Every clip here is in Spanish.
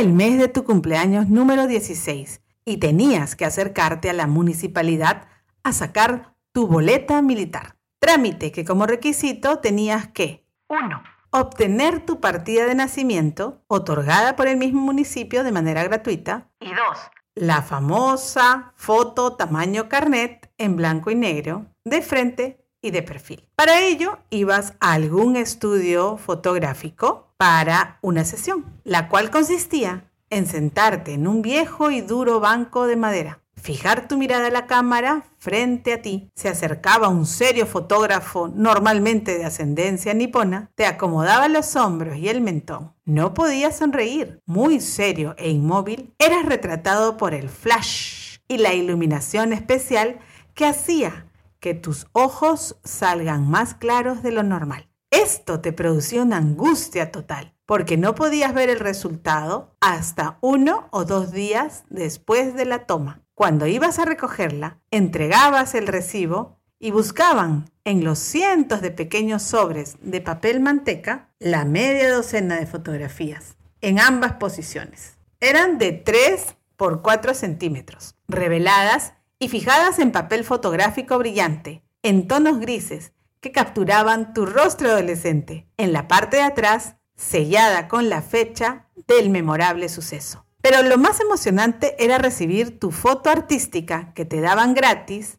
el mes de tu cumpleaños número 16 y tenías que acercarte a la municipalidad a sacar tu boleta militar. Trámite que como requisito tenías que 1. Obtener tu partida de nacimiento otorgada por el mismo municipio de manera gratuita. Y 2. La famosa foto tamaño carnet en blanco y negro de frente y de perfil. Para ello ibas a algún estudio fotográfico para una sesión, la cual consistía en sentarte en un viejo y duro banco de madera, fijar tu mirada a la cámara frente a ti, se acercaba un serio fotógrafo, normalmente de ascendencia nipona, te acomodaba los hombros y el mentón. No podías sonreír, muy serio e inmóvil, eras retratado por el flash y la iluminación especial que hacía que tus ojos salgan más claros de lo normal. Esto te producía una angustia total, porque no podías ver el resultado hasta uno o dos días después de la toma. Cuando ibas a recogerla, entregabas el recibo y buscaban en los cientos de pequeños sobres de papel manteca la media docena de fotografías, en ambas posiciones. Eran de 3 por 4 centímetros, reveladas y fijadas en papel fotográfico brillante, en tonos grises, que capturaban tu rostro adolescente, en la parte de atrás, sellada con la fecha del memorable suceso. Pero lo más emocionante era recibir tu foto artística que te daban gratis,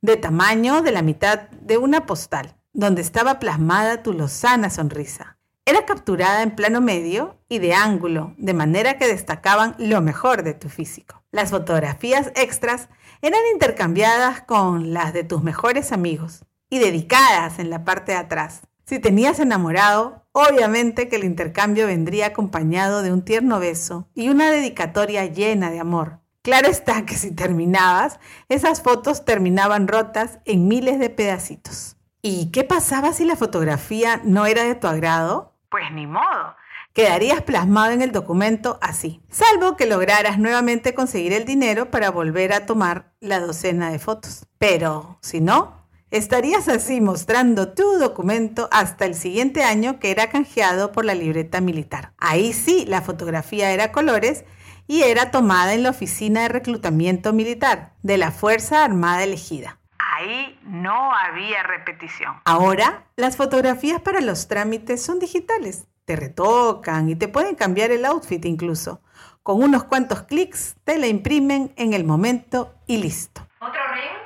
de tamaño de la mitad de una postal, donde estaba plasmada tu lozana sonrisa. Era capturada en plano medio y de ángulo, de manera que destacaban lo mejor de tu físico. Las fotografías extras eran intercambiadas con las de tus mejores amigos y dedicadas en la parte de atrás. Si tenías enamorado, obviamente que el intercambio vendría acompañado de un tierno beso y una dedicatoria llena de amor. Claro está que si terminabas, esas fotos terminaban rotas en miles de pedacitos. ¿Y qué pasaba si la fotografía no era de tu agrado? Pues ni modo quedarías plasmado en el documento así, salvo que lograras nuevamente conseguir el dinero para volver a tomar la docena de fotos. Pero si no, estarías así mostrando tu documento hasta el siguiente año que era canjeado por la libreta militar. Ahí sí, la fotografía era colores y era tomada en la oficina de reclutamiento militar de la Fuerza Armada elegida. Ahí no había repetición. Ahora, las fotografías para los trámites son digitales te retocan y te pueden cambiar el outfit incluso. Con unos cuantos clics te la imprimen en el momento y listo. ¿Otro ring?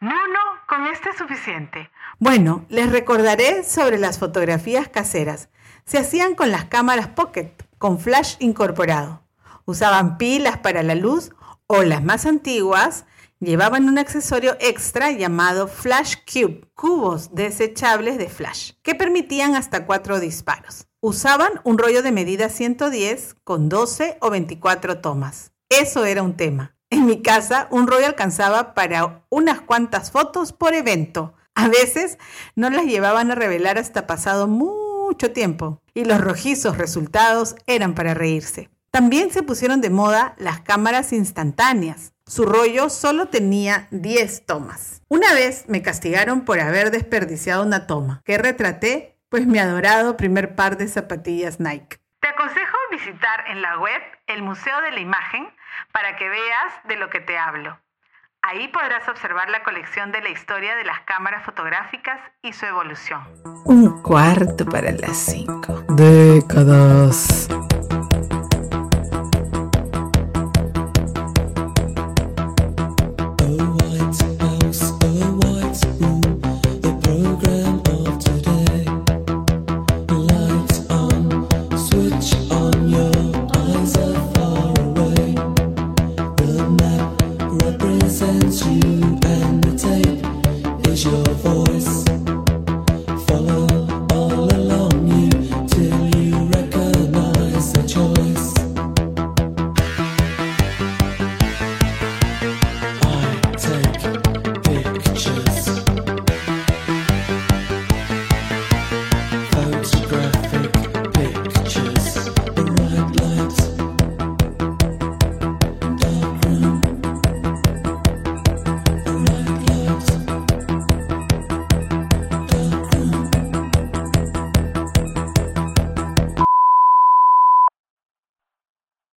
No, no, con este es suficiente. Bueno, les recordaré sobre las fotografías caseras. Se hacían con las cámaras Pocket, con flash incorporado. Usaban pilas para la luz o las más antiguas llevaban un accesorio extra llamado Flash Cube, cubos desechables de flash, que permitían hasta cuatro disparos. Usaban un rollo de medida 110 con 12 o 24 tomas. Eso era un tema. En mi casa, un rollo alcanzaba para unas cuantas fotos por evento. A veces no las llevaban a revelar hasta pasado mucho tiempo y los rojizos resultados eran para reírse. También se pusieron de moda las cámaras instantáneas. Su rollo solo tenía 10 tomas. Una vez me castigaron por haber desperdiciado una toma, que retraté pues mi adorado primer par de zapatillas Nike. Te aconsejo visitar en la web el Museo de la Imagen para que veas de lo que te hablo. Ahí podrás observar la colección de la historia de las cámaras fotográficas y su evolución. Un cuarto para las cinco. Décadas.